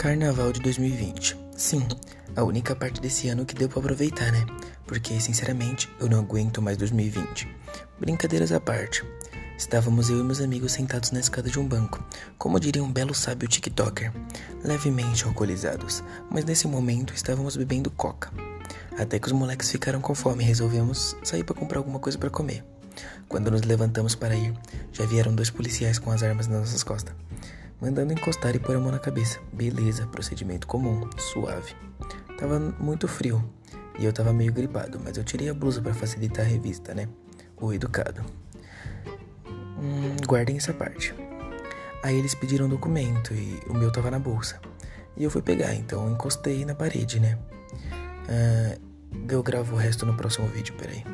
Carnaval de 2020. Sim, a única parte desse ano que deu para aproveitar, né? Porque, sinceramente, eu não aguento mais 2020. Brincadeiras à parte. Estávamos eu e meus amigos sentados na escada de um banco, como diria um belo sábio TikToker, levemente alcoolizados, mas nesse momento estávamos bebendo coca. Até que os moleques ficaram com fome e resolvemos sair para comprar alguma coisa para comer. Quando nos levantamos para ir, já vieram dois policiais com as armas nas nossas costas mandando encostar e pôr a mão na cabeça. Beleza, procedimento comum, suave. Tava muito frio e eu tava meio gripado, mas eu tirei a blusa para facilitar a revista, né? O educado. Hum, guardem essa parte. Aí eles pediram um documento e o meu tava na bolsa. E eu fui pegar, então encostei na parede, né? Uh, eu gravo o resto no próximo vídeo, peraí.